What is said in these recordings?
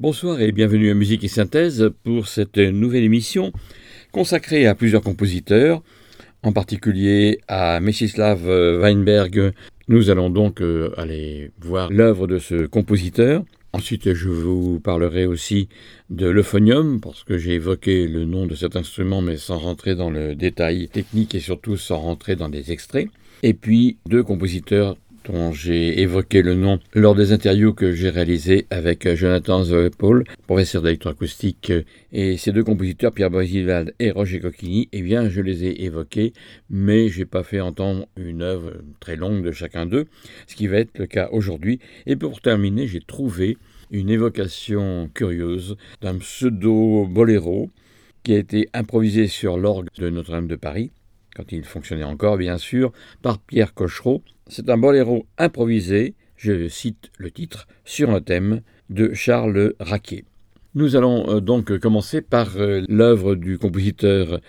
Bonsoir et bienvenue à Musique et Synthèse pour cette nouvelle émission consacrée à plusieurs compositeurs, en particulier à Messislav Weinberg. Nous allons donc euh, aller voir l'œuvre de ce compositeur. Ensuite, je vous parlerai aussi de l'euphonium, parce que j'ai évoqué le nom de cet instrument, mais sans rentrer dans le détail technique et surtout sans rentrer dans des extraits. Et puis, deux compositeurs dont j'ai évoqué le nom lors des interviews que j'ai réalisées avec Jonathan Zoepol, professeur d'électroacoustique, et ces deux compositeurs, Pierre Boisivald et Roger Coquigny, eh bien, je les ai évoqués, mais j'ai pas fait entendre une œuvre très longue de chacun d'eux, ce qui va être le cas aujourd'hui. Et pour terminer, j'ai trouvé une évocation curieuse d'un pseudo-boléro qui a été improvisé sur l'orgue de Notre-Dame de Paris, quand il fonctionnait encore bien sûr, par Pierre Cochereau. C'est un boléro improvisé, je cite le titre, sur un thème de Charles Raquet. Nous allons euh, donc commencer par euh, l'œuvre du compositeur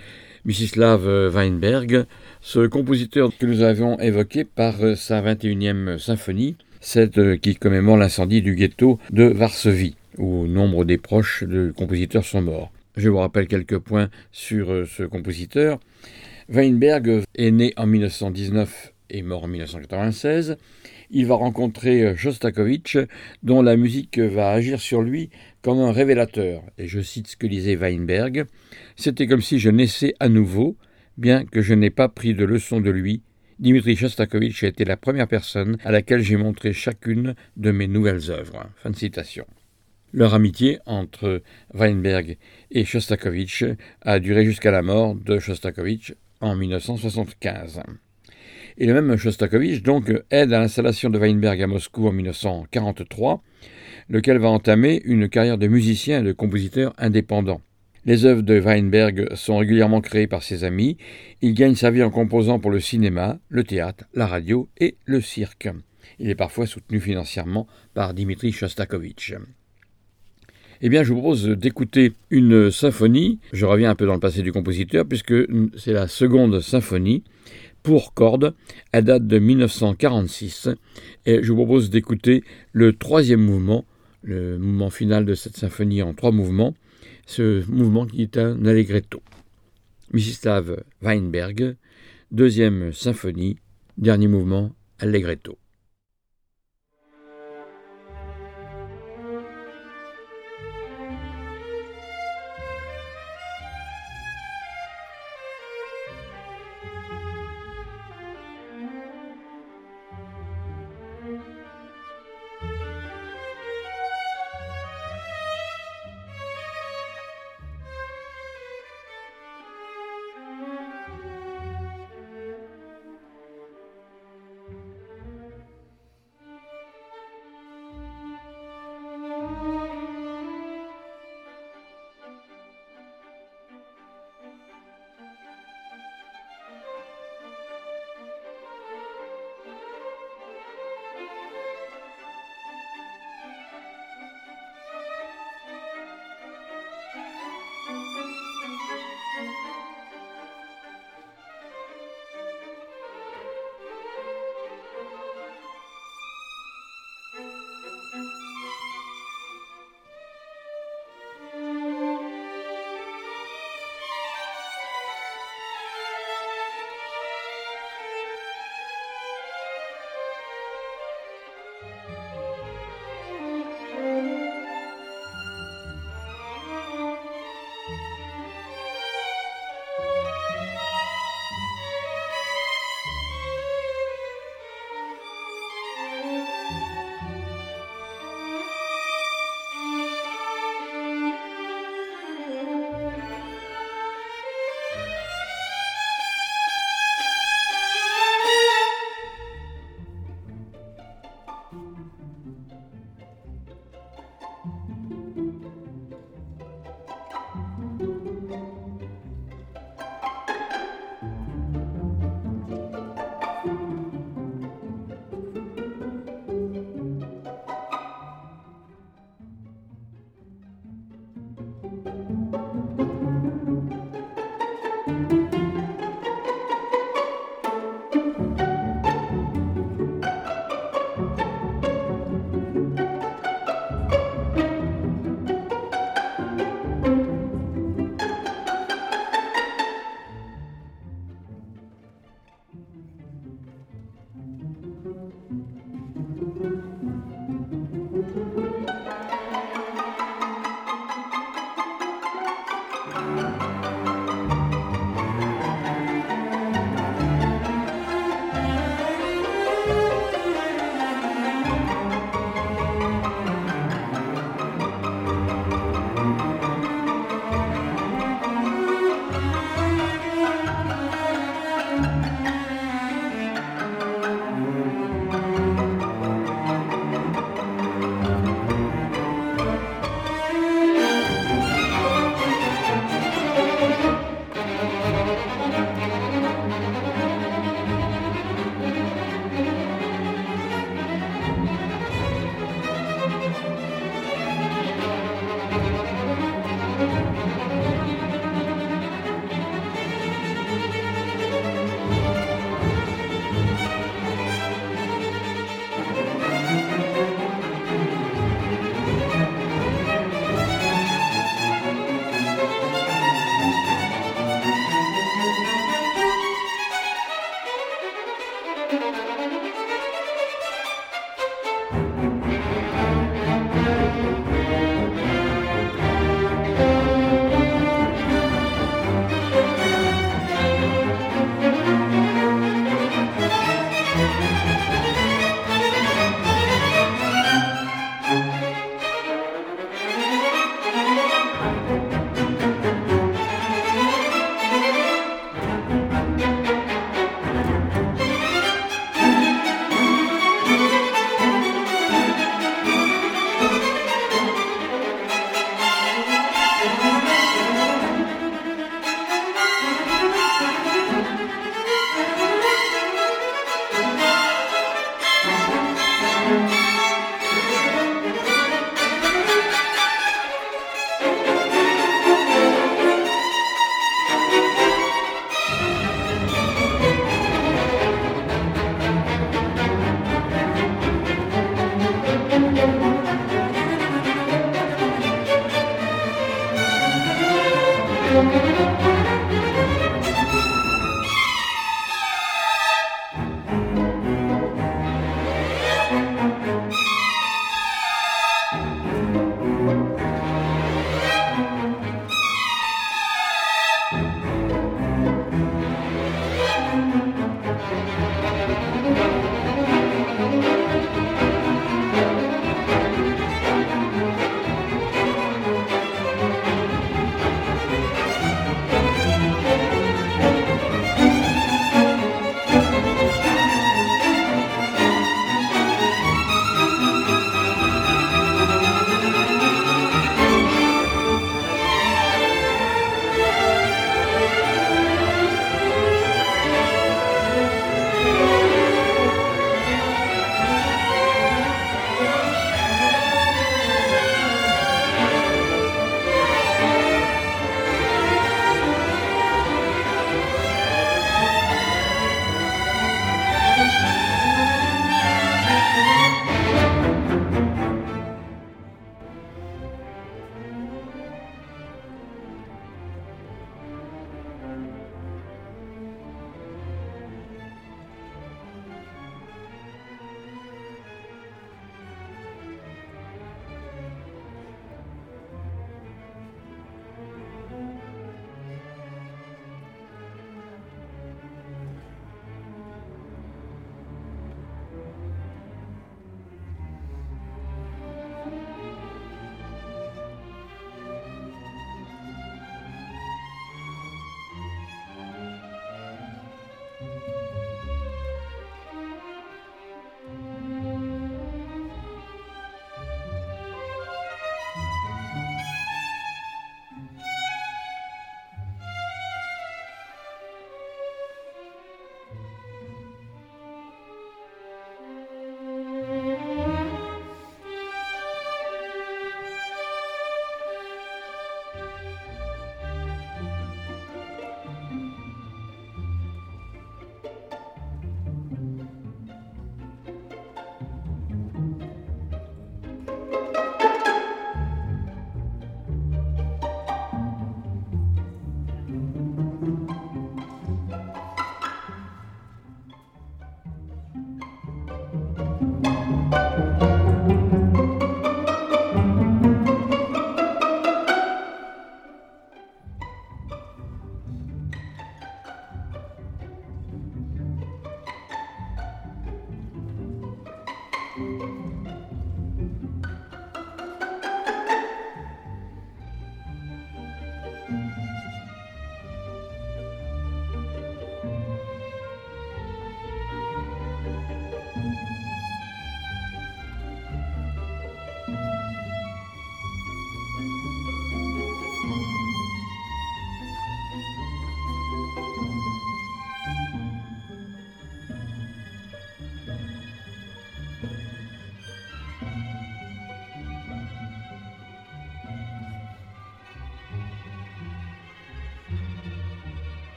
Mstislav Weinberg, ce compositeur que nous avons évoqué par euh, sa 21e symphonie, celle qui commémore l'incendie du ghetto de Varsovie, où nombre des proches du compositeur sont morts. Je vous rappelle quelques points sur ce compositeur. Weinberg est né en 1919 et mort en 1996. Il va rencontrer Shostakovich, dont la musique va agir sur lui comme un révélateur. Et je cite ce que disait Weinberg C'était comme si je naissais à nouveau, bien que je n'ai pas pris de leçon de lui. Dimitri Shostakovich a été la première personne à laquelle j'ai montré chacune de mes nouvelles œuvres. Fin de citation. Leur amitié entre Weinberg et Shostakovich a duré jusqu'à la mort de Shostakovich en 1975. Et le même Shostakovich donc aide à l'installation de Weinberg à Moscou en 1943, lequel va entamer une carrière de musicien et de compositeur indépendant. Les œuvres de Weinberg sont régulièrement créées par ses amis. Il gagne sa vie en composant pour le cinéma, le théâtre, la radio et le cirque. Il est parfois soutenu financièrement par Dimitri Shostakovich. Eh bien, je vous propose d'écouter une symphonie. Je reviens un peu dans le passé du compositeur, puisque c'est la seconde symphonie pour cordes. Elle date de 1946. Et je vous propose d'écouter le troisième mouvement, le mouvement final de cette symphonie en trois mouvements. Ce mouvement qui est un allegretto. Mstislav Weinberg, deuxième symphonie, dernier mouvement, allegretto.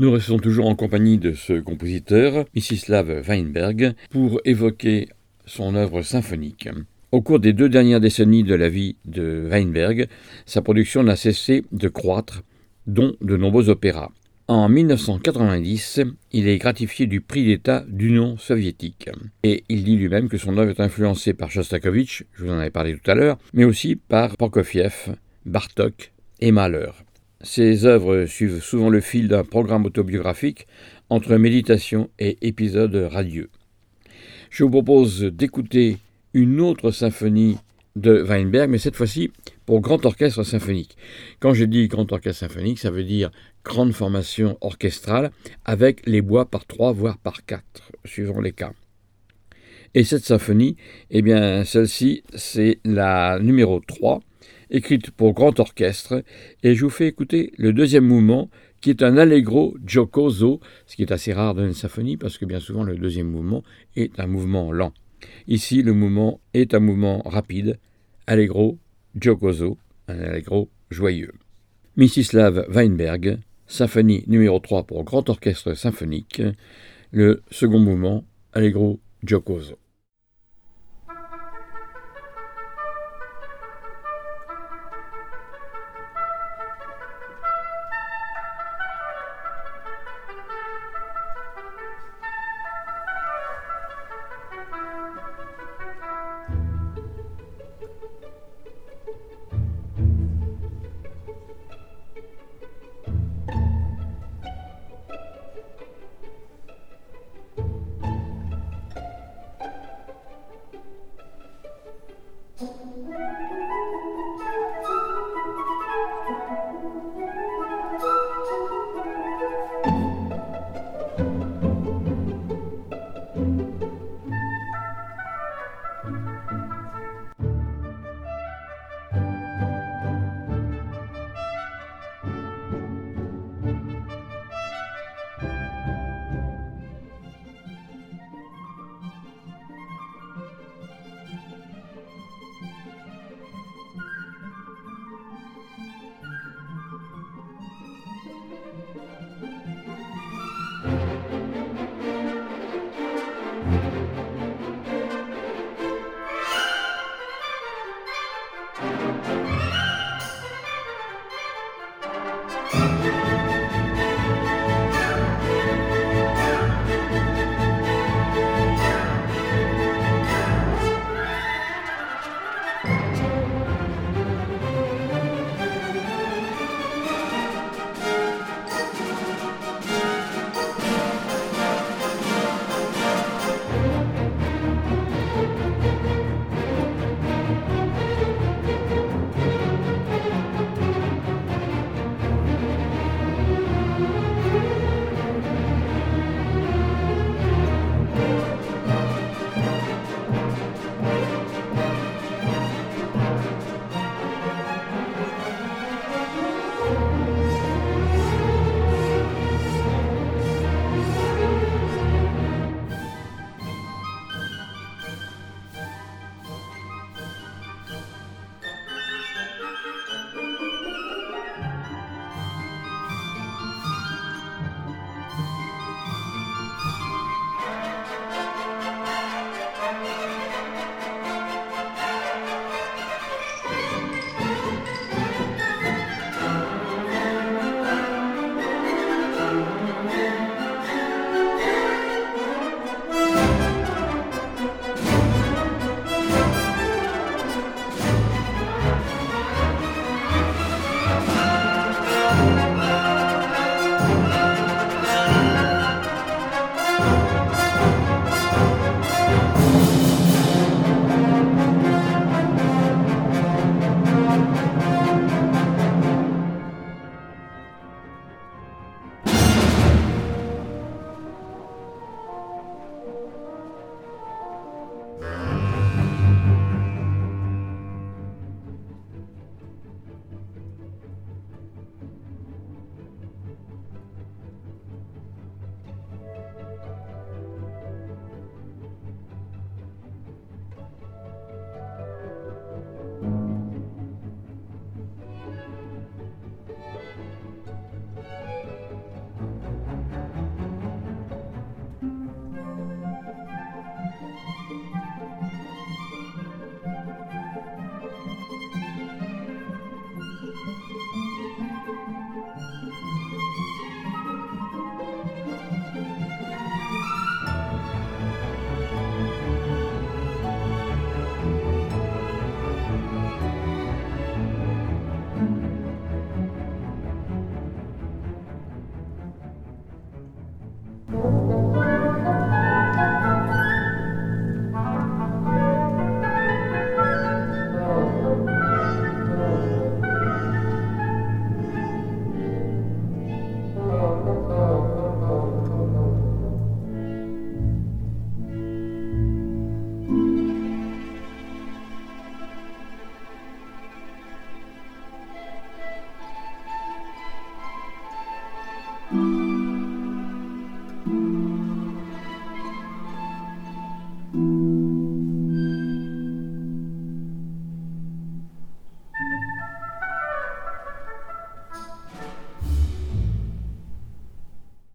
Nous restons toujours en compagnie de ce compositeur, Mstislav Weinberg, pour évoquer son œuvre symphonique. Au cours des deux dernières décennies de la vie de Weinberg, sa production n'a cessé de croître, dont de nombreux opéras. En 1990, il est gratifié du prix d'État d'Union soviétique. Et il dit lui-même que son œuvre est influencée par Shostakovich, je vous en avais parlé tout à l'heure, mais aussi par Prokofiev, Bartok et Mahler. Ses œuvres suivent souvent le fil d'un programme autobiographique entre méditation et épisodes radieux. Je vous propose d'écouter une autre symphonie de Weinberg, mais cette fois-ci pour grand orchestre symphonique. Quand je dis grand orchestre symphonique, ça veut dire grande formation orchestrale avec les bois par trois, voire par quatre, suivant les cas. Et cette symphonie, eh bien, celle-ci, c'est la numéro 3 écrite pour grand orchestre, et je vous fais écouter le deuxième mouvement, qui est un allegro giocoso, ce qui est assez rare dans une symphonie, parce que bien souvent le deuxième mouvement est un mouvement lent. Ici, le mouvement est un mouvement rapide, allegro giocoso, un allegro joyeux. Mstislav Weinberg, symphonie numéro 3 pour grand orchestre symphonique, le second mouvement, allegro giocoso.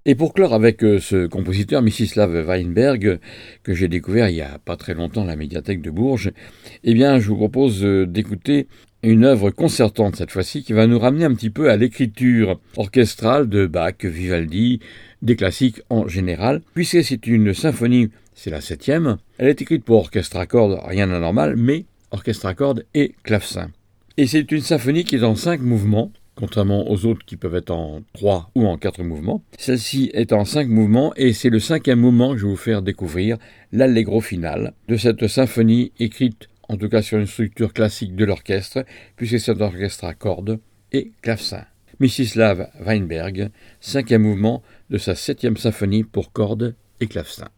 Et pour clore avec euh, ce compositeur, Mstislav Weinberg, que j'ai découvert il y a pas très longtemps à la médiathèque de Bourges, eh bien, je vous propose euh, d'écouter une œuvre concertante cette fois-ci qui va nous ramener un petit peu à l'écriture orchestrale de Bach, Vivaldi, des classiques en général, puisque c'est une symphonie, c'est la septième, elle est écrite pour orchestre à cordes, rien d'anormal, mais orchestre à cordes et clavecin. Et c'est une symphonie qui est en cinq mouvements, contrairement aux autres qui peuvent être en trois ou en quatre mouvements. Celle-ci est en cinq mouvements et c'est le cinquième mouvement que je vais vous faire découvrir, l'allegro final de cette symphonie écrite en tout cas sur une structure classique de l'orchestre, puisque c'est un orchestre à cordes et clavecin. Mstislav Weinberg, cinquième mouvement de sa septième symphonie pour cordes et clavecin.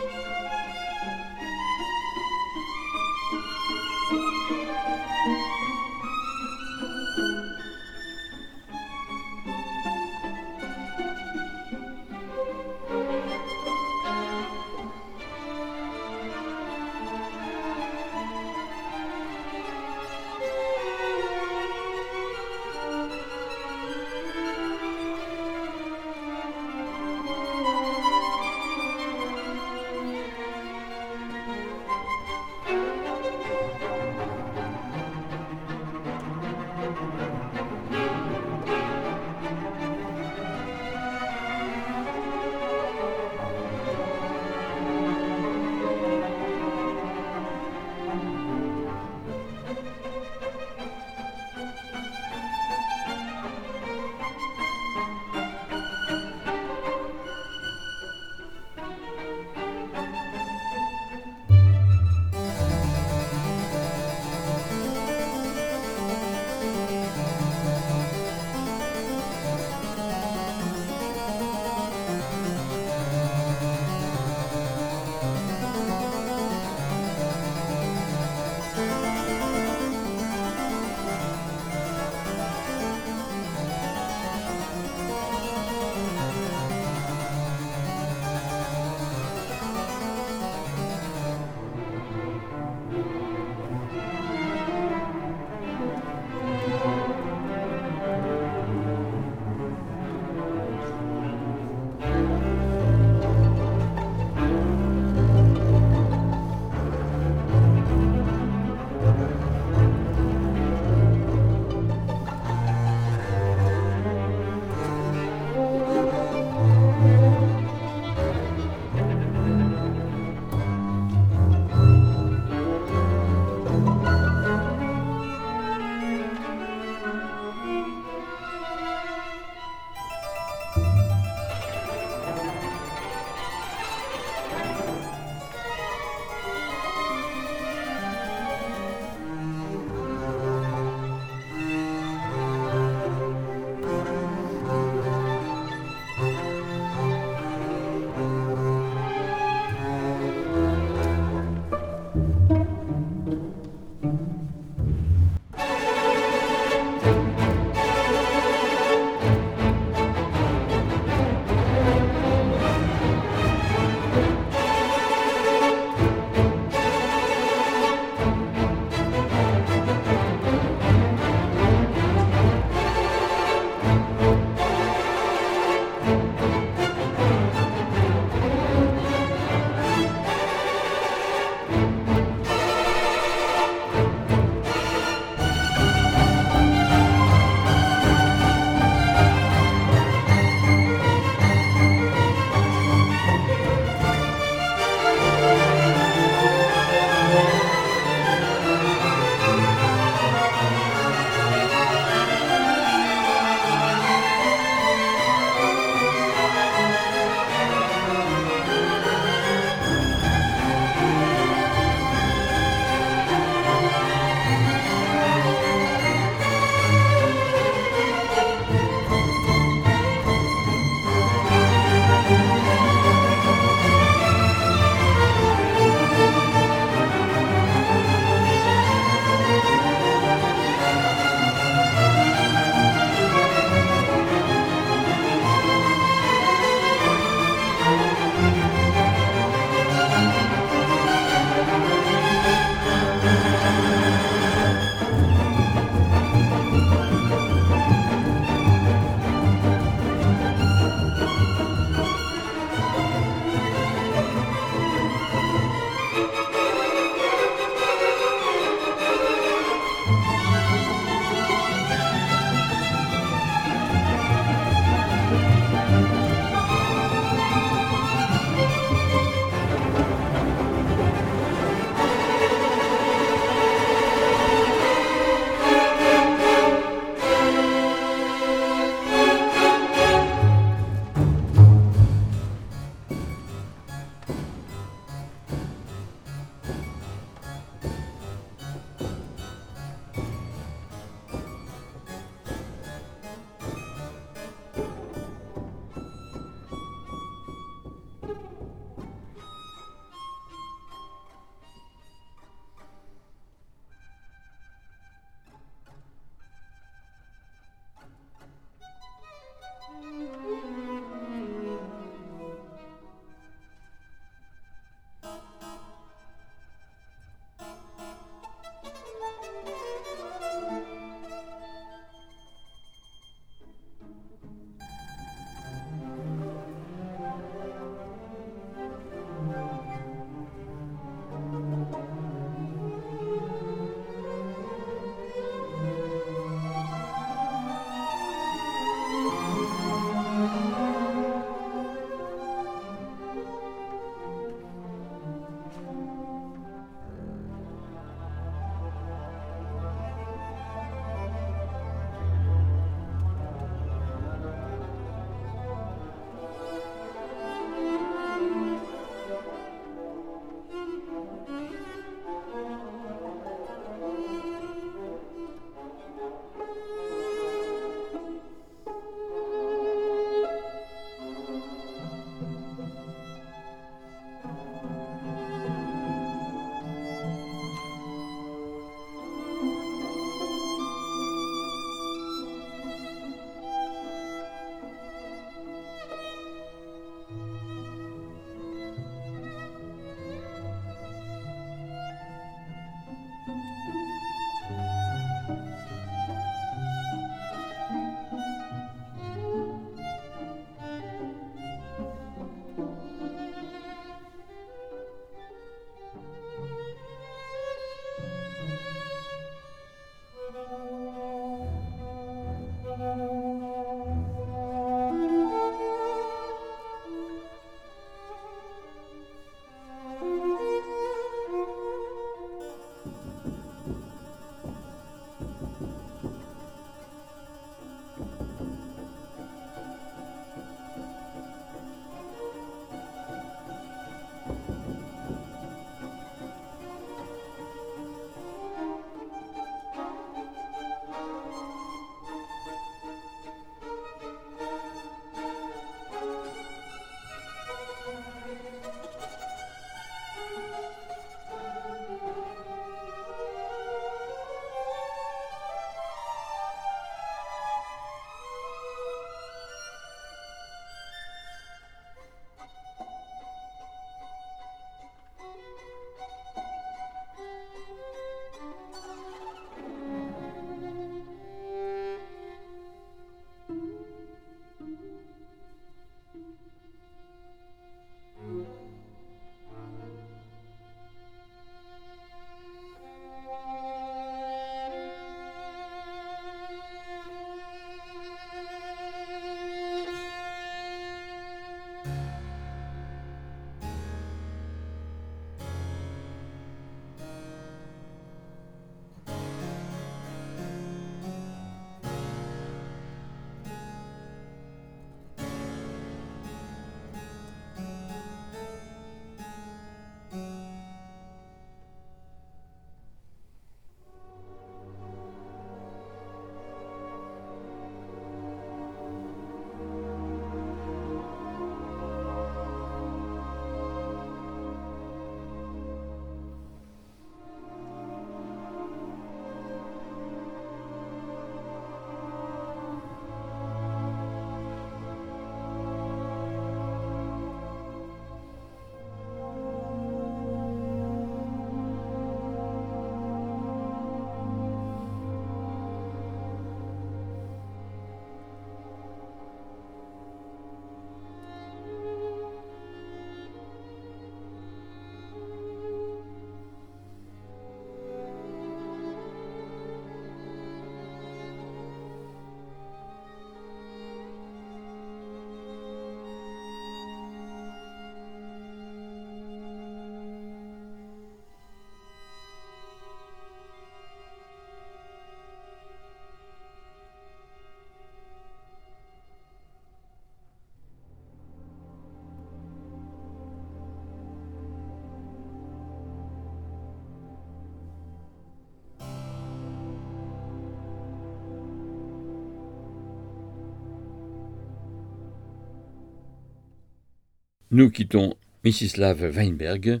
Nous quittons Misislav Weinberg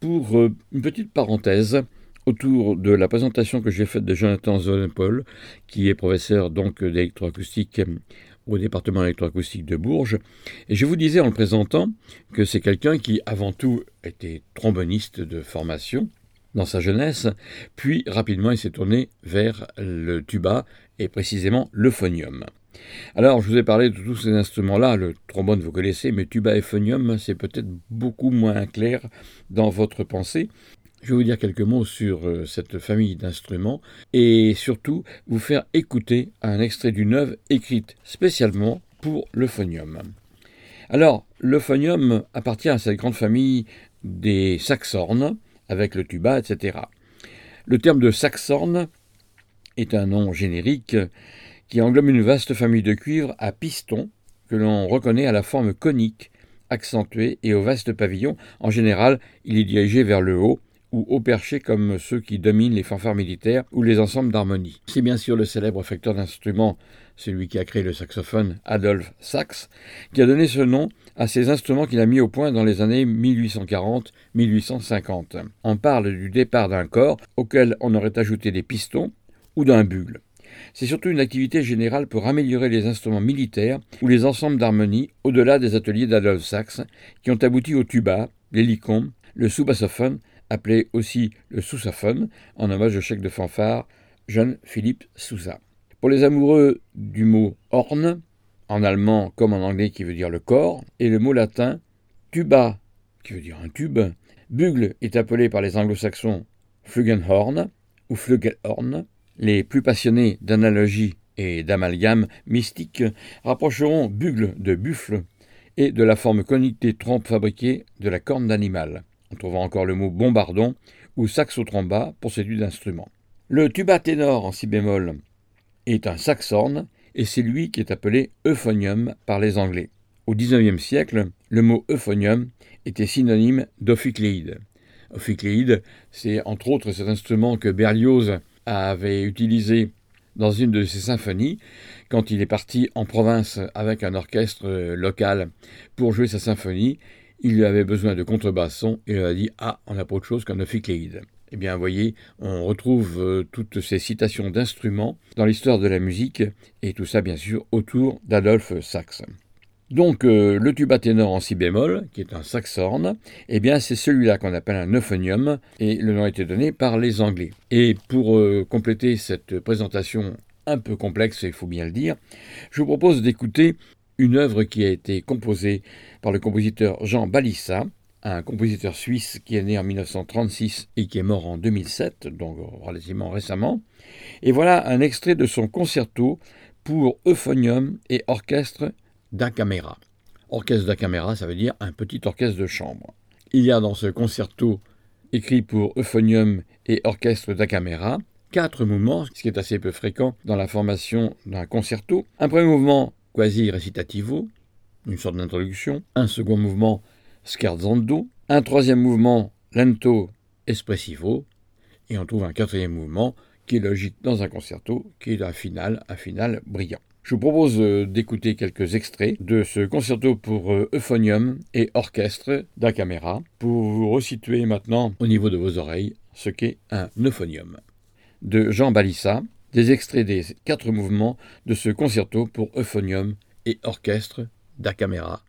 pour euh, une petite parenthèse autour de la présentation que j'ai faite de Jonathan Zonepol, qui est professeur donc d'électroacoustique au département d'électroacoustique de Bourges. Et je vous disais en le présentant que c'est quelqu'un qui, avant tout, était tromboniste de formation dans sa jeunesse, puis rapidement il s'est tourné vers le tuba et précisément le phonium. Alors, je vous ai parlé de tous ces instruments-là. Le trombone, vous connaissez, mais tuba et phonium, c'est peut-être beaucoup moins clair dans votre pensée. je vais vous dire quelques mots sur euh, cette famille d'instruments et surtout vous faire écouter un extrait d'une œuvre écrite spécialement pour le phonium. Alors, le phonium appartient à cette grande famille des saxornes, avec le tuba, etc. Le terme de saxorne est un nom générique qui englobe une vaste famille de cuivres à piston que l'on reconnaît à la forme conique, accentuée et au vaste pavillon. En général, il est dirigé vers le haut ou haut perché comme ceux qui dominent les fanfares militaires ou les ensembles d'harmonie. C'est bien sûr le célèbre facteur d'instruments, celui qui a créé le saxophone, Adolphe Sax, qui a donné ce nom à ces instruments qu'il a mis au point dans les années 1840-1850. On parle du départ d'un corps auquel on aurait ajouté des pistons ou d'un bugle. C'est surtout une activité générale pour améliorer les instruments militaires ou les ensembles d'harmonie au-delà des ateliers d'Adolphe Sax, qui ont abouti au tuba, l'hélicon, le sous-bassophone appelé aussi le sousaphone, en hommage au chèque de fanfare jeune Philippe Sousa. Pour les amoureux du mot horn, en allemand comme en anglais qui veut dire le corps, et le mot latin tuba, qui veut dire un tube, bugle est appelé par les anglo-saxons flugenhorn ou flugelhorn. Les plus passionnés d'analogie et d'amalgame mystique rapprocheront bugle de buffle et de la forme conique des trompes fabriquées de la corne d'animal. On trouvera encore le mot bombardon ou saxotromba pour ces deux instruments. Le tuba ténor en si bémol est un saxorne et c'est lui qui est appelé euphonium par les Anglais. Au XIXe siècle, le mot euphonium était synonyme d'ophicléide. Ophicléide, c'est entre autres cet instrument que Berlioz avait utilisé dans une de ses symphonies, quand il est parti en province avec un orchestre local pour jouer sa symphonie, il lui avait besoin de contrebasson et il a dit Ah, on n'a pas autre chose qu'un ophicléide. Eh bien, vous voyez, on retrouve euh, toutes ces citations d'instruments dans l'histoire de la musique, et tout ça, bien sûr, autour d'Adolphe Sax. Donc, euh, le tuba ténor en si bémol, qui est un saxorne, eh bien, c'est celui-là qu'on appelle un euphonium, et le nom a été donné par les Anglais. Et pour euh, compléter cette présentation un peu complexe, il faut bien le dire, je vous propose d'écouter une œuvre qui a été composée par le compositeur Jean Balissa, un compositeur suisse qui est né en 1936 et qui est mort en 2007, donc relativement récemment. Et voilà un extrait de son concerto pour euphonium et orchestre da camera. Orchestre da camera, ça veut dire un petit orchestre de chambre. Il y a dans ce concerto écrit pour euphonium et orchestre da camera quatre mouvements, ce qui est assez peu fréquent dans la formation d'un concerto. Un premier mouvement quasi recitativo, une sorte d'introduction, un second mouvement scherzando, un troisième mouvement lento espressivo, et on trouve un quatrième mouvement qui est logique dans un concerto, qui est un final, un final brillant. Je vous propose euh, d'écouter quelques extraits de ce concerto pour euh, euphonium et orchestre da camera pour vous resituer maintenant au niveau de vos oreilles ce qu'est un euphonium. De Jean Balissa, des extraits des quatre mouvements de ce concerto pour euphonium et orchestre da camera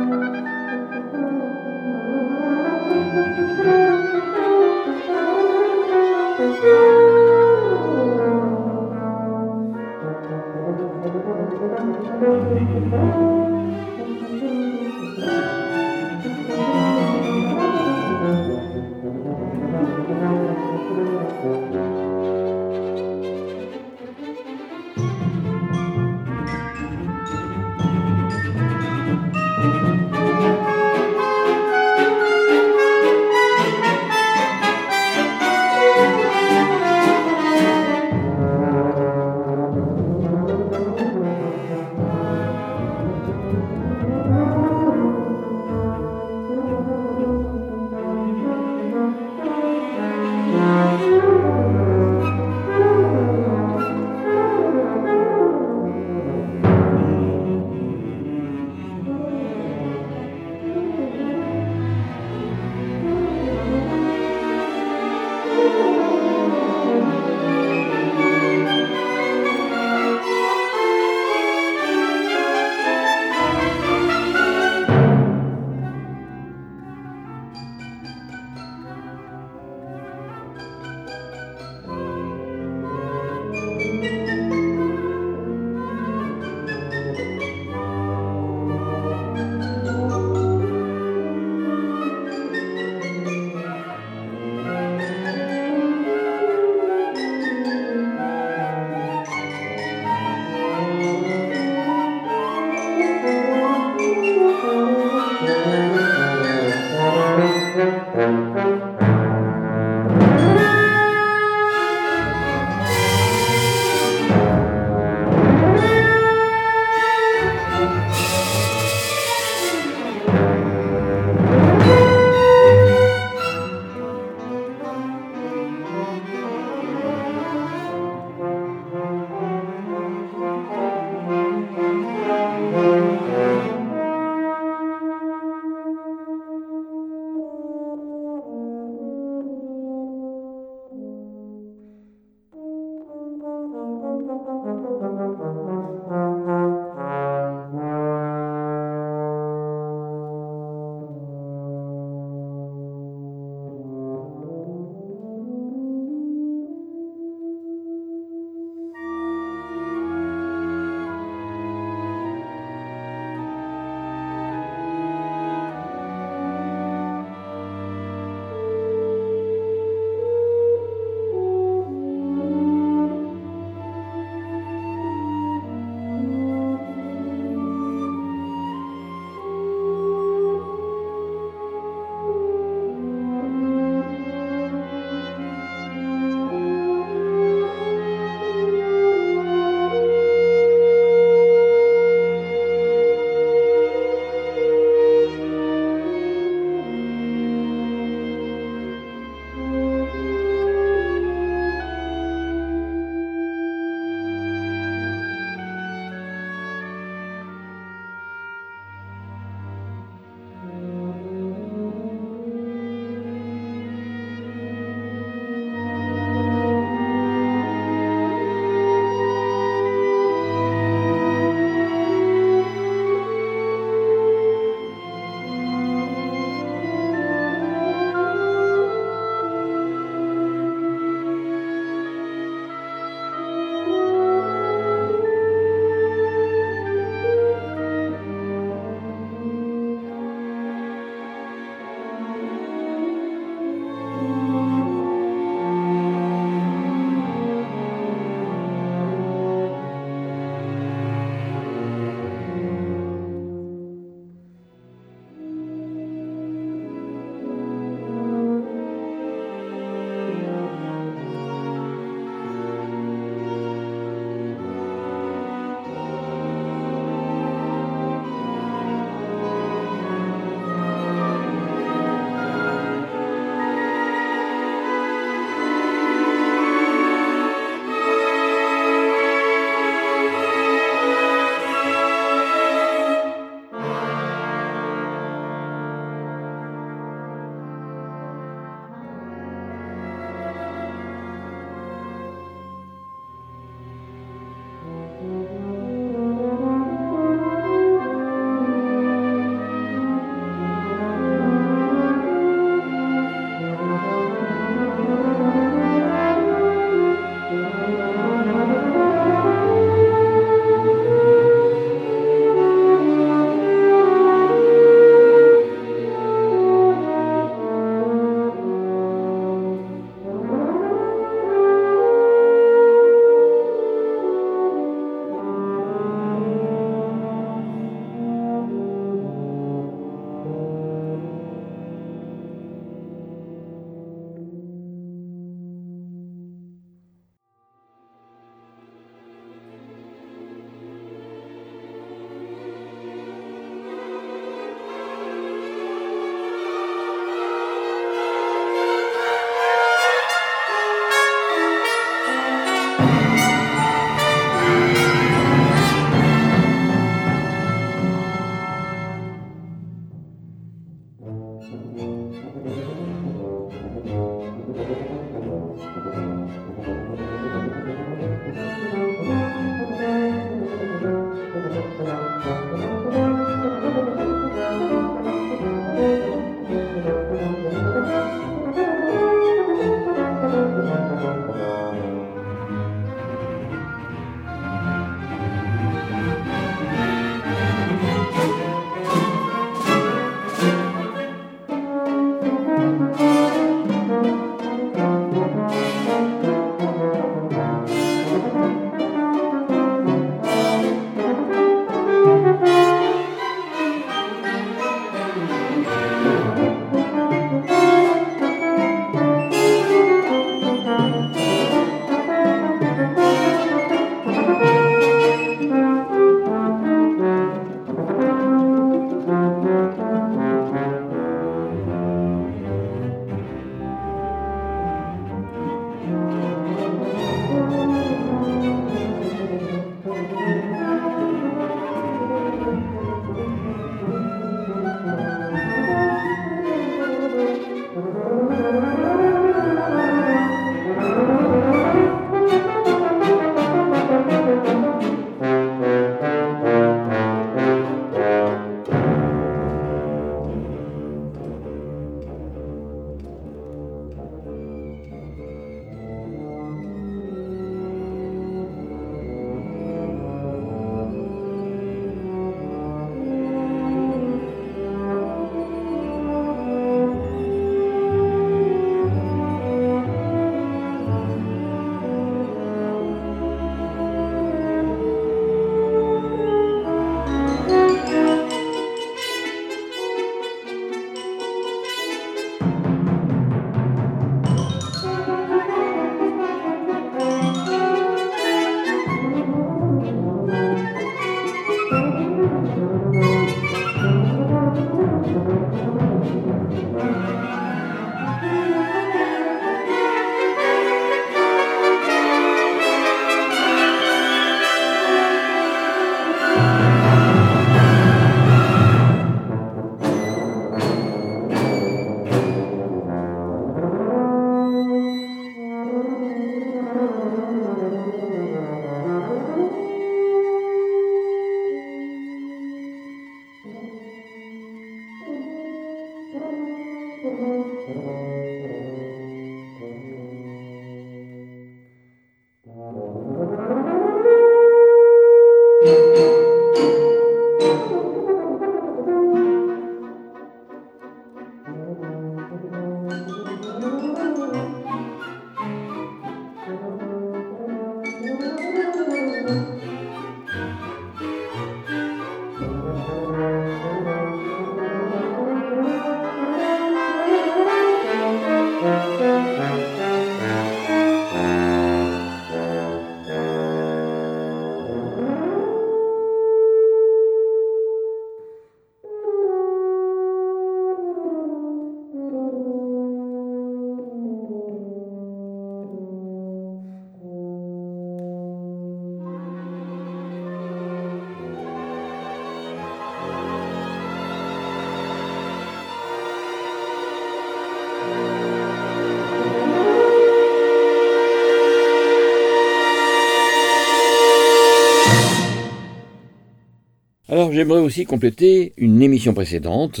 Alors j'aimerais aussi compléter une émission précédente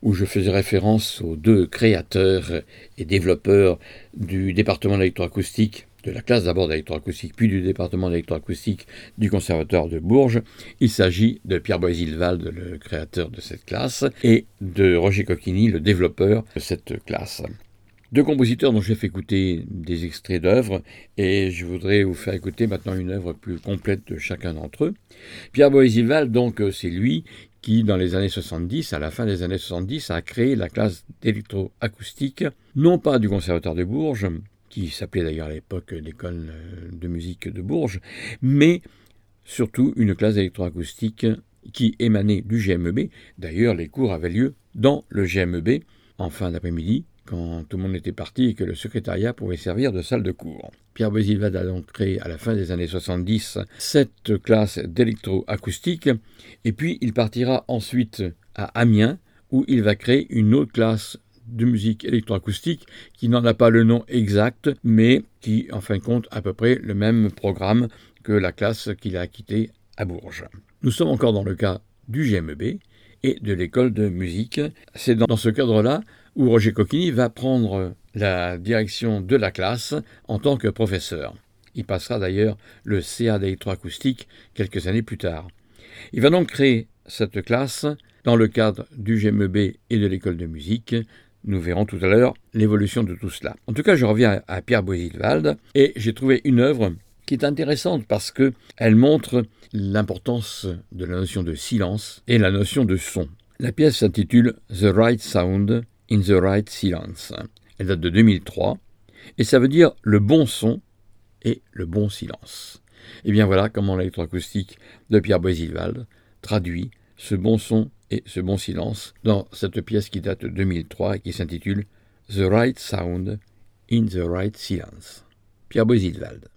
où je faisais référence aux deux créateurs et développeurs du département d'électroacoustique, de la classe d'abord d'électroacoustique, puis du département d'électroacoustique du Conservatoire de Bourges. Il s'agit de Pierre Boisilvald, le créateur de cette classe, et de Roger Coquini, le développeur de cette classe deux compositeurs dont j'ai fait écouter des extraits d'œuvres, et je voudrais vous faire écouter maintenant une œuvre plus complète de chacun d'entre eux. Pierre Boisival, donc, euh, c'est lui qui, dans les années 70, à la fin des années 70, a créé la classe d'électroacoustique, non pas du Conservatoire de Bourges, qui s'appelait d'ailleurs à l'époque l'école euh, de musique de Bourges, mais surtout une classe d'électroacoustique qui émanait du GMEB. D'ailleurs, les cours avaient lieu dans le GMEB en fin d'après-midi, quand tout le monde était parti et que le secrétariat pouvait servir de salle de cours. Pierre Boisilvad a donc créé à la fin des années 70 cette classe d'électroacoustique et puis il partira ensuite à Amiens où il va créer une autre classe de musique électroacoustique qui n'en a pas le nom exact mais qui en fin de compte à peu près le même programme que la classe qu'il a quittée à Bourges. Nous sommes encore dans le cas du GMEB et de l'école de musique. C'est dans ce cadre-là où Roger Coquini va prendre la direction de la classe en tant que professeur. Il passera d'ailleurs le CA d'électroacoustique quelques années plus tard. Il va donc créer cette classe dans le cadre du GMEB et de l'école de musique. Nous verrons tout à l'heure l'évolution de tout cela. En tout cas, je reviens à Pierre Boisilvald et j'ai trouvé une œuvre qui est intéressante parce qu'elle montre l'importance de la notion de silence et la notion de son. La pièce s'intitule The Right Sound in the Right Silence. Elle date de 2003 et ça veut dire le bon son et le bon silence. Et bien voilà comment l'électroacoustique de Pierre Boisilvald traduit ce bon son et ce bon silence dans cette pièce qui date de 2003 et qui s'intitule The Right Sound in the Right Silence. Pierre Boisilvald.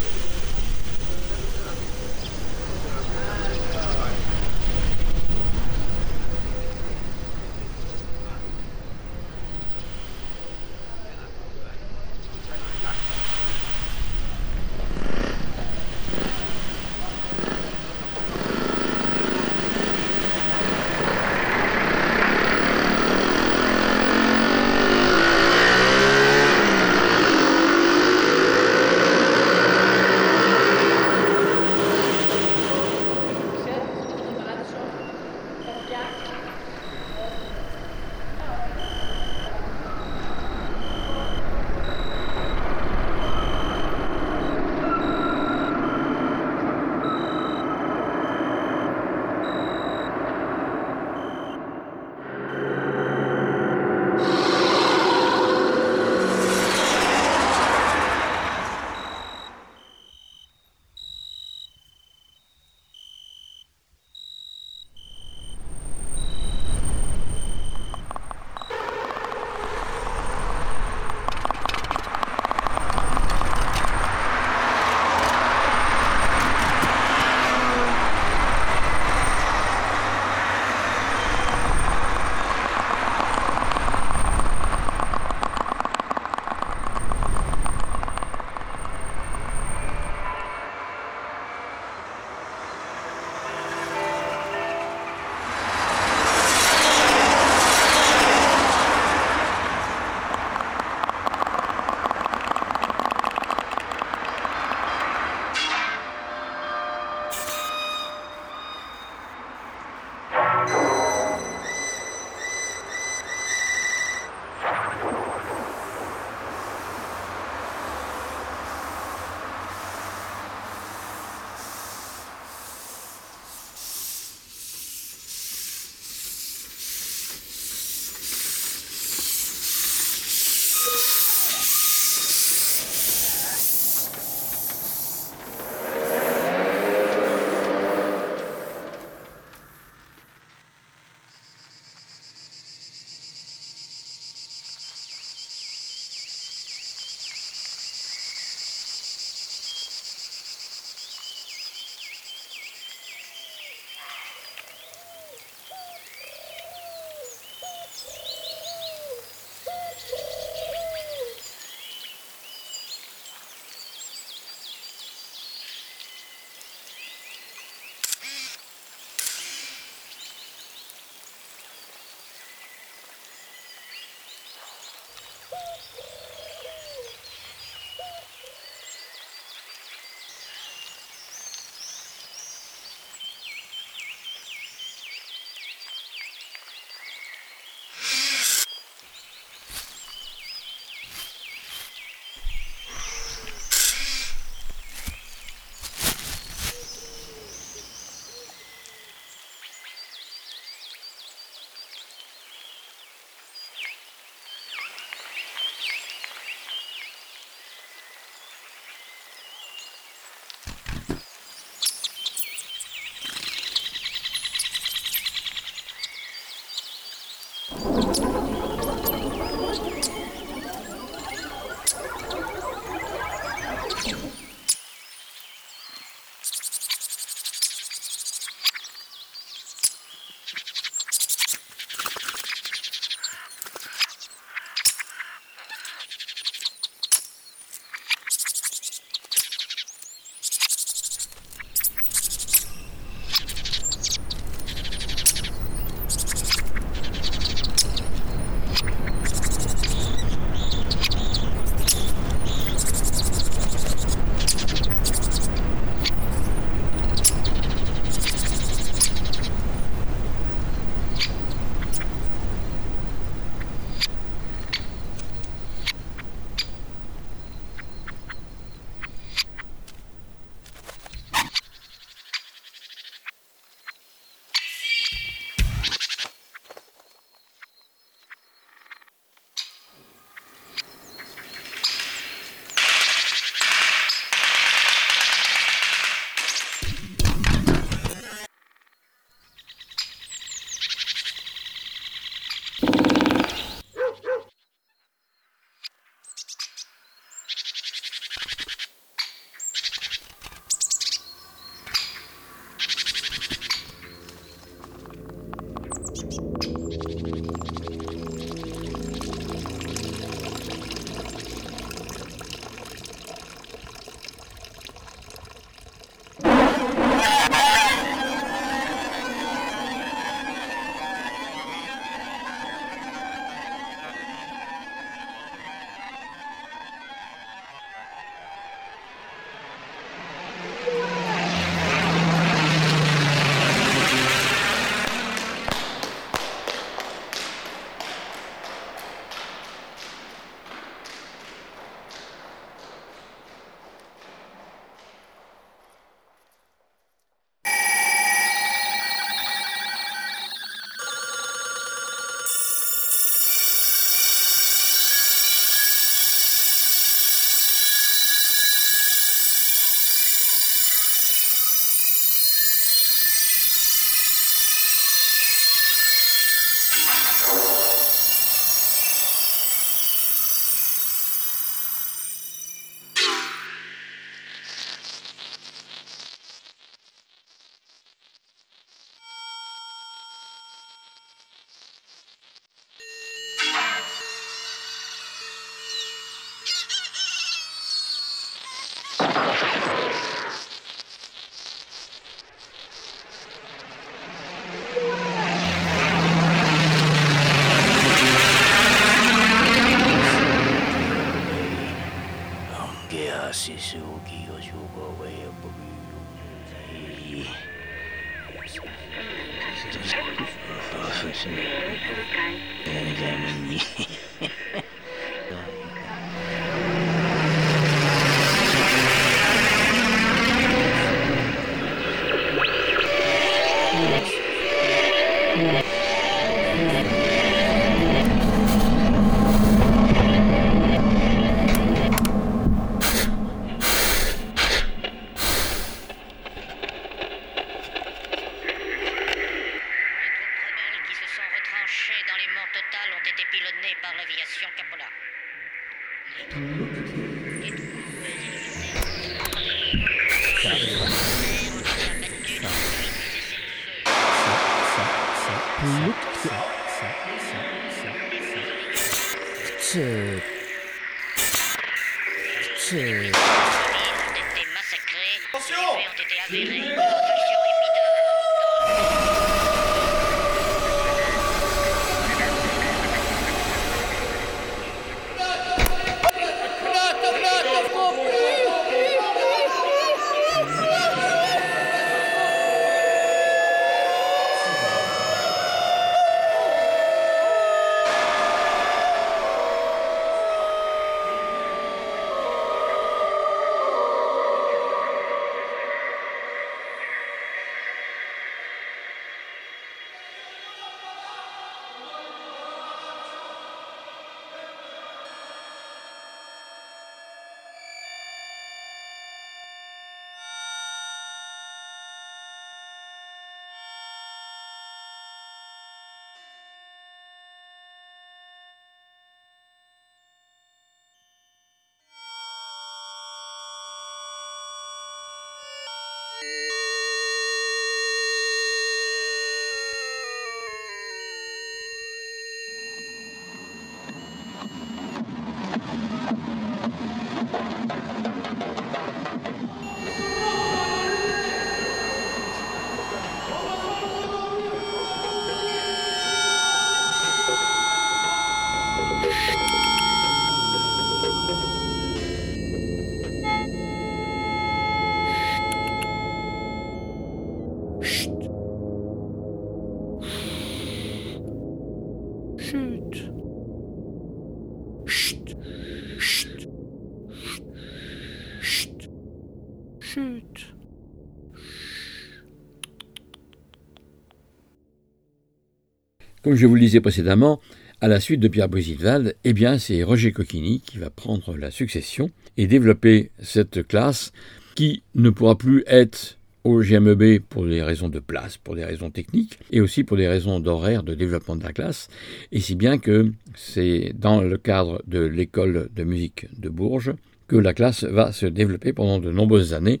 Comme je vous le disais précédemment, à la suite de Pierre Brisitwald, eh bien, c'est Roger Coquini qui va prendre la succession et développer cette classe qui ne pourra plus être au GMEB pour des raisons de place, pour des raisons techniques, et aussi pour des raisons d'horaire de développement de la classe, et si bien que c'est dans le cadre de l'école de musique de Bourges que la classe va se développer pendant de nombreuses années,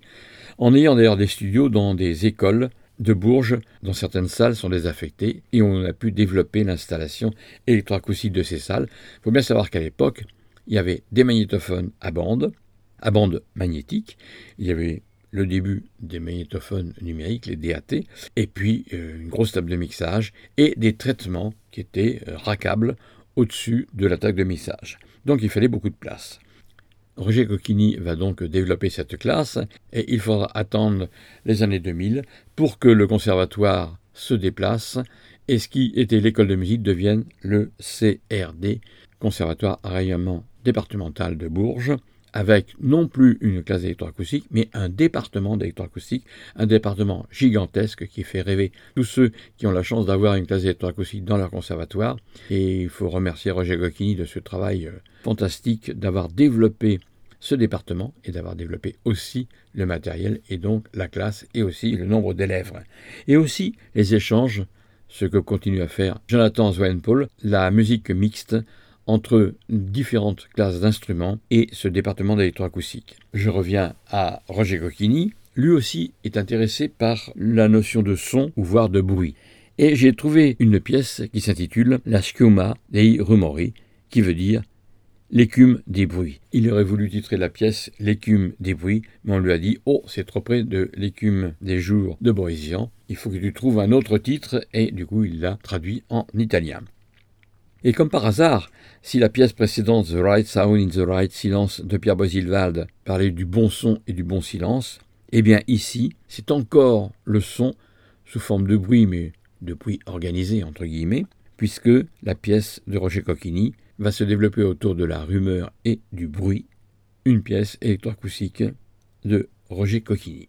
en ayant d'ailleurs des studios dans des écoles de Bourges, dont certaines salles sont désaffectées, et on a pu développer l'installation électroacoustique de ces salles. Il faut bien savoir qu'à l'époque, il y avait des magnétophones à bande, à bande magnétique, il y avait le début des magnétophones numériques, les DAT, et puis euh, une grosse table de mixage et des traitements qui étaient euh, rackables au-dessus de la table de mixage. Donc il fallait beaucoup de place. Roger Coquini va donc développer cette classe et il faudra attendre les années 2000 pour que le conservatoire se déplace et ce qui était l'école de musique devienne le CRD, Conservatoire Rayonnement départemental de Bourges, avec non plus une classe d'électroacoustique, mais un département d'électroacoustique, un département gigantesque qui fait rêver tous ceux qui ont la chance d'avoir une classe d'électroacoustique dans leur conservatoire. Et il faut remercier Roger Coquini de ce travail euh, fantastique d'avoir développé ce département et d'avoir développé aussi le matériel et donc la classe et aussi le nombre d'élèves. Et aussi les échanges, ce que continue à faire Jonathan Swainpaul, la musique mixte entre différentes classes d'instruments et ce département d'électroacoustique. Je reviens à Roger Coquini. Lui aussi est intéressé par la notion de son ou voire de bruit. Et j'ai trouvé une pièce qui s'intitule La schiuma dei rumori, qui veut dire l'écume des bruits. Il aurait voulu titrer la pièce L'écume des bruits, mais on lui a dit Oh, c'est trop près de l'écume des jours de Boisian, il faut que tu trouves un autre titre, et du coup il l'a traduit en italien. Et comme par hasard, si la pièce précédente The Right Sound in the Right Silence de Pierre Boisilvald parlait du bon son et du bon silence, eh bien ici, c'est encore le son sous forme de bruit, mais de bruit organisé entre guillemets, puisque la pièce de Roger Coquini va se développer autour de la rumeur et du bruit, une pièce électroacoustique de Roger Coquini.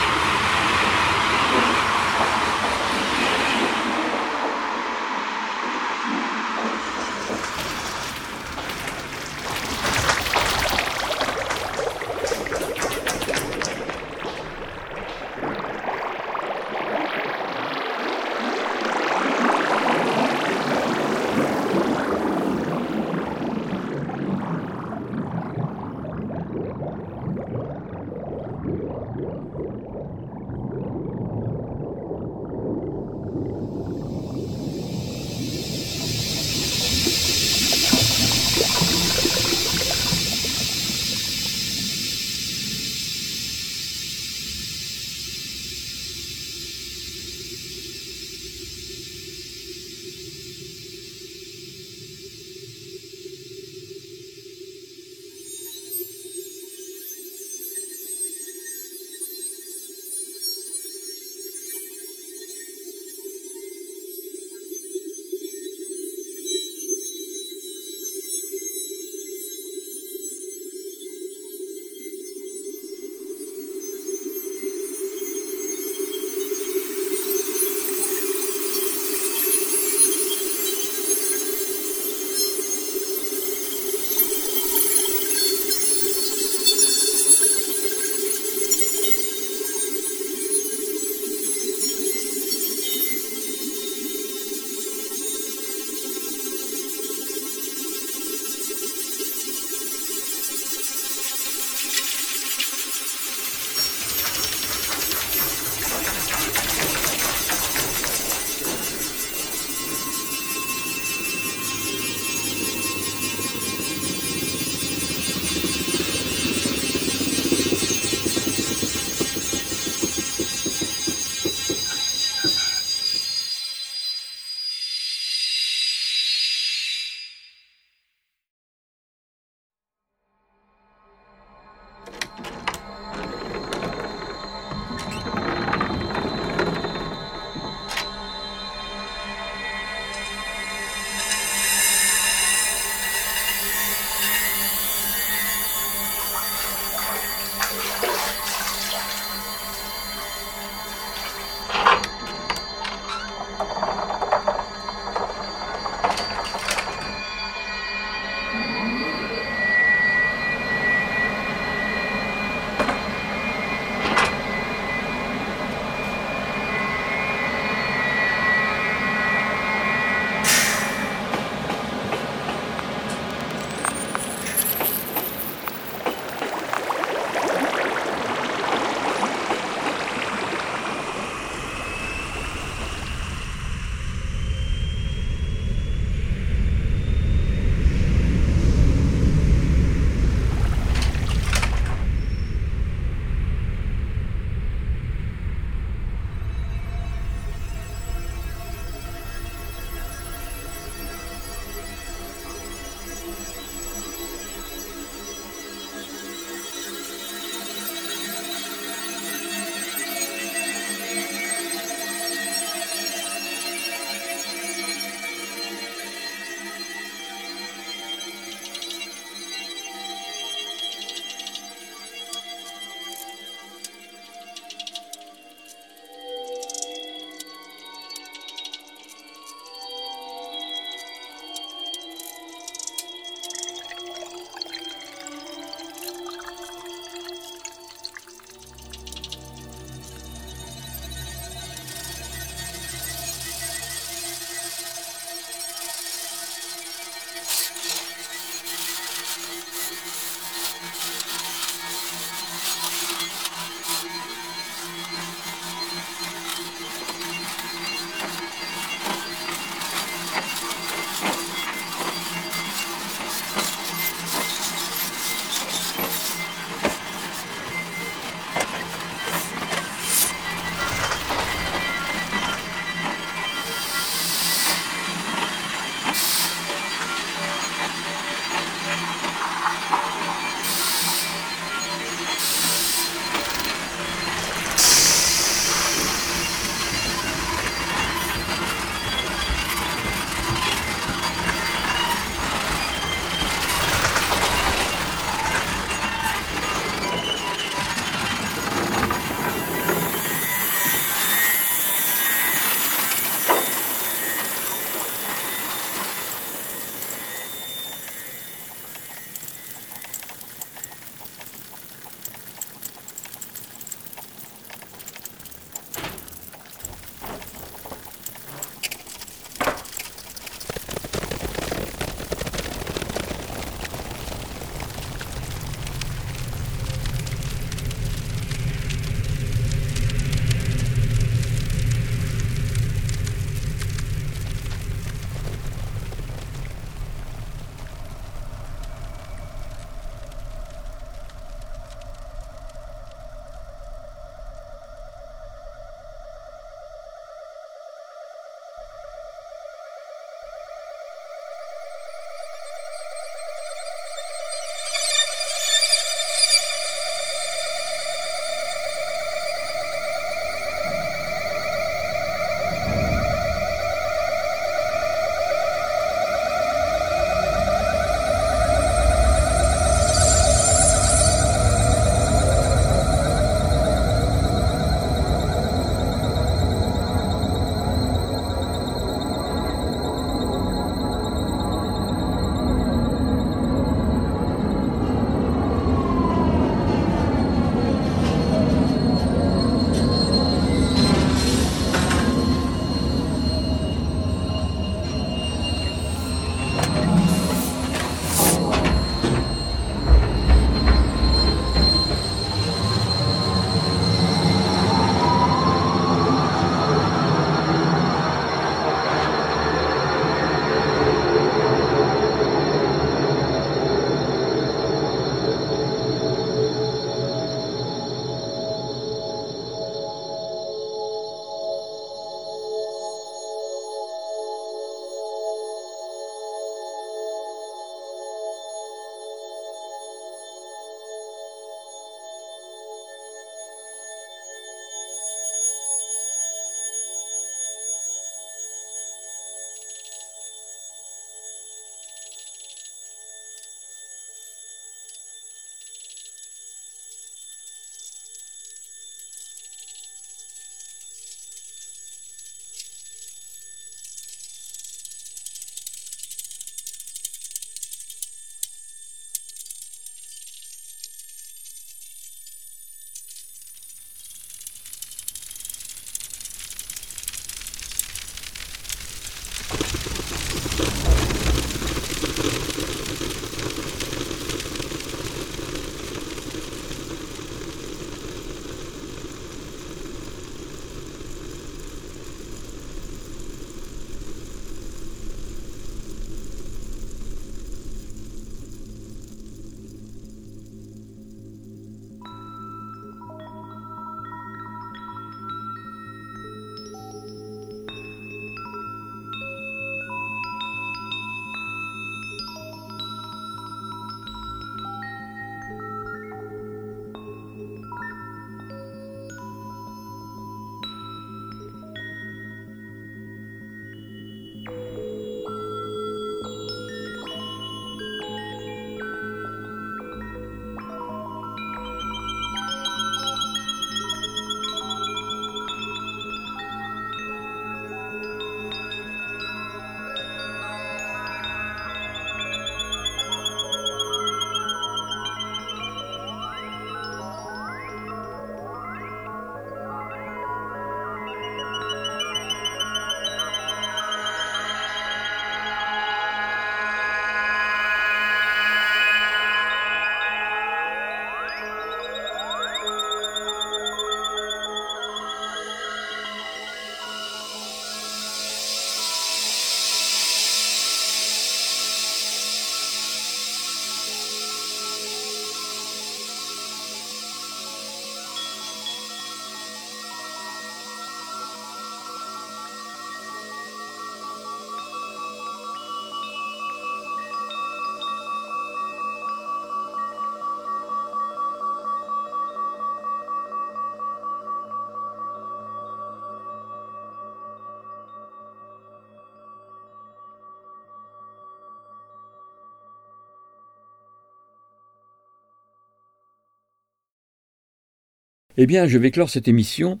Eh bien, je vais clore cette émission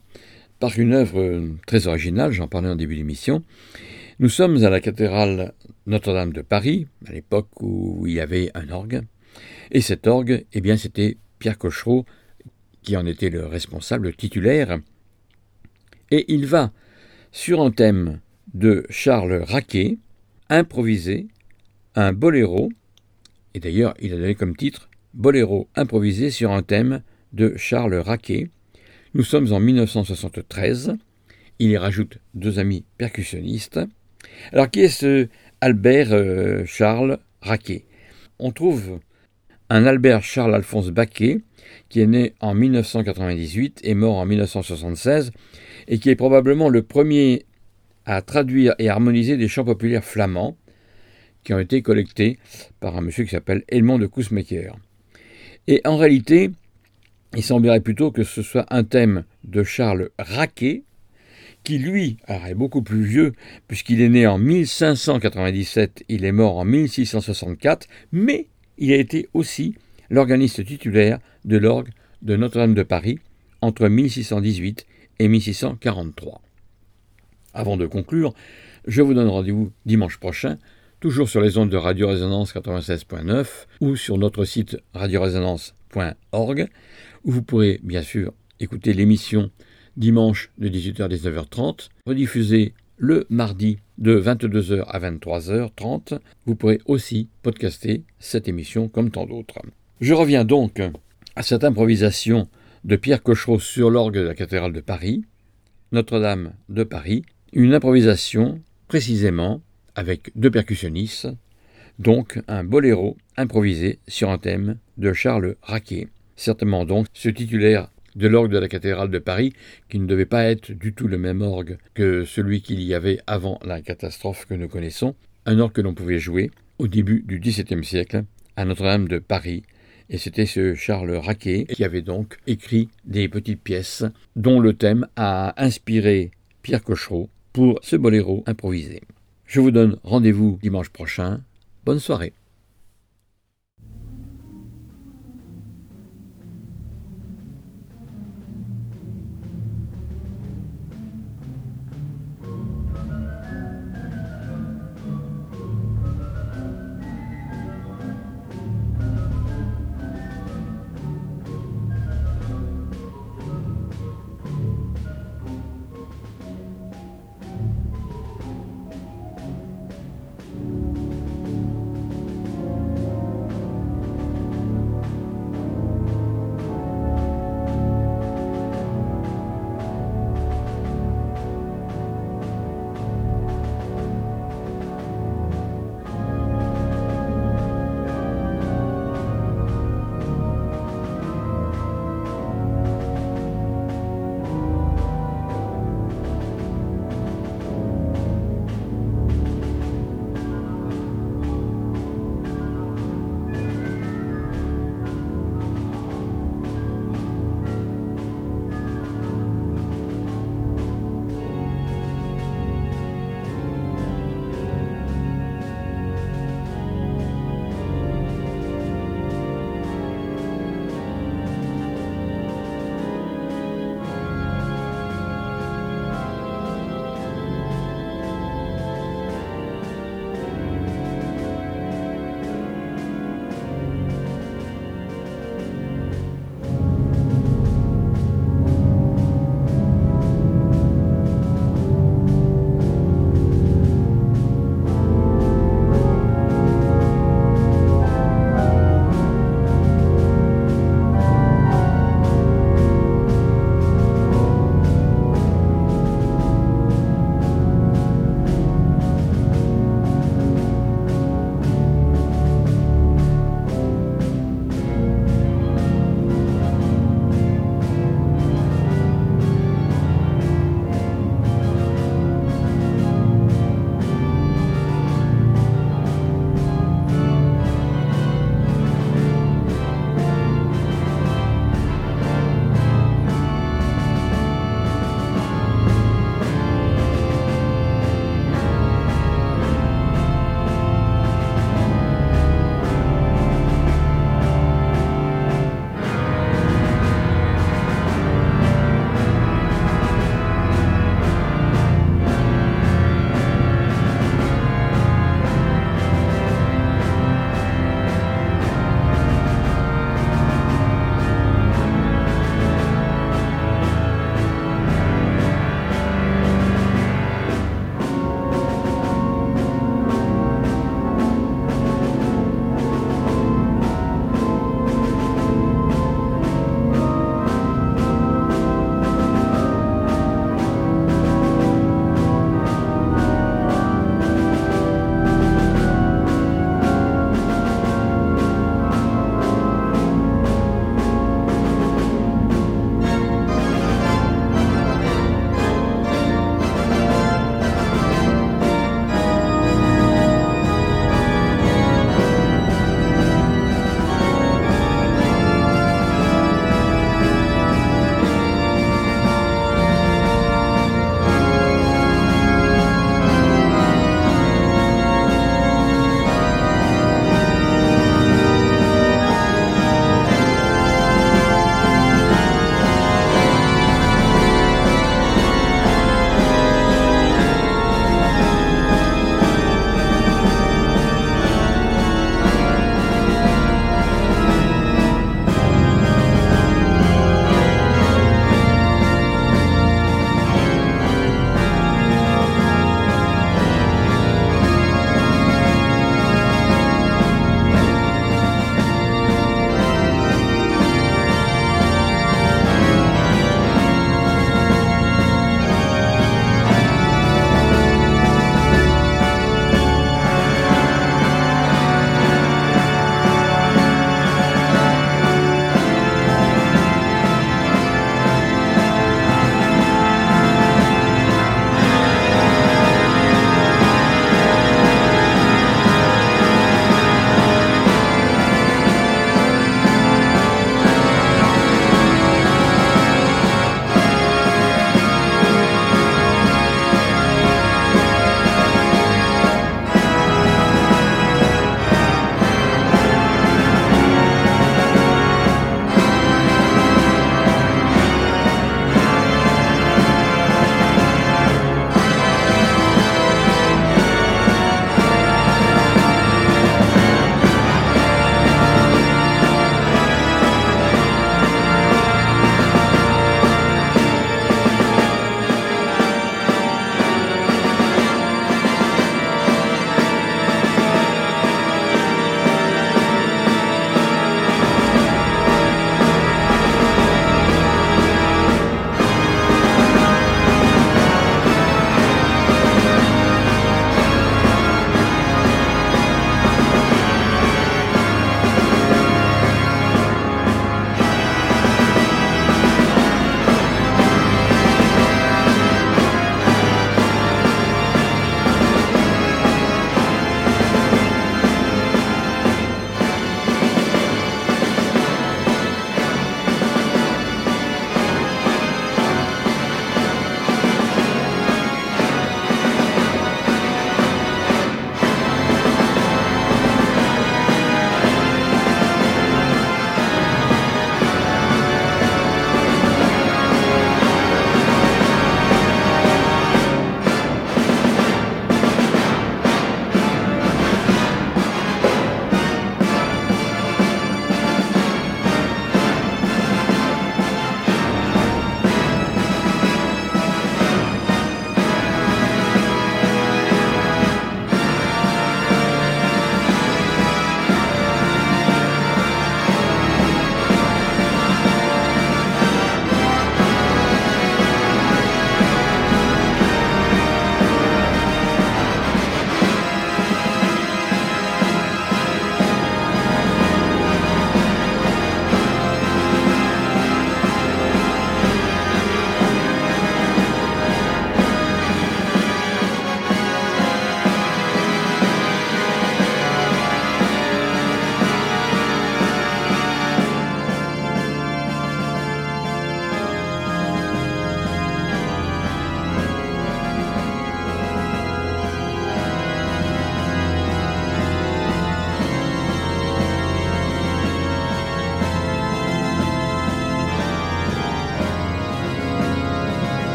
par une œuvre très originale, j'en parlais en début d'émission. Nous sommes à la cathédrale Notre-Dame de Paris, à l'époque où il y avait un orgue. Et cet orgue, eh bien, c'était Pierre Cochereau qui en était le responsable titulaire. Et il va, sur un thème de Charles Raquet, improviser un boléro, et d'ailleurs il a donné comme titre Boléro improvisé sur un thème de Charles Raquet. Nous sommes en 1973. Il y rajoute deux amis percussionnistes. Alors qui est ce Albert euh, Charles Raquet? On trouve un Albert Charles Alphonse Baquet qui est né en 1998 et mort en 1976 et qui est probablement le premier à traduire et harmoniser des chants populaires flamands qui ont été collectés par un monsieur qui s'appelle Edmond de Kousmaker. Et en réalité, il semblerait plutôt que ce soit un thème de Charles Raquet, qui lui est beaucoup plus vieux, puisqu'il est né en 1597, il est mort en 1664, mais il a été aussi l'organiste titulaire de l'orgue de Notre-Dame de Paris entre 1618 et 1643. Avant de conclure, je vous donne rendez-vous dimanche prochain, toujours sur les ondes de Radio Résonance 96.9 ou sur notre site radioresonance.org, vous pourrez bien sûr écouter l'émission dimanche de 18h à 19h30, rediffusée le mardi de 22h à 23h30. Vous pourrez aussi podcaster cette émission comme tant d'autres. Je reviens donc à cette improvisation de Pierre Cochereau sur l'orgue de la cathédrale de Paris, Notre-Dame de Paris, une improvisation précisément avec deux percussionnistes, donc un boléro improvisé sur un thème de Charles Raquet. Certainement donc ce titulaire de l'orgue de la cathédrale de Paris, qui ne devait pas être du tout le même orgue que celui qu'il y avait avant la catastrophe que nous connaissons, un orgue que l'on pouvait jouer au début du XVIIe siècle à Notre-Dame de Paris. Et c'était ce Charles Raquet qui avait donc écrit des petites pièces dont le thème a inspiré Pierre Cochereau pour ce boléro improvisé. Je vous donne rendez-vous dimanche prochain. Bonne soirée.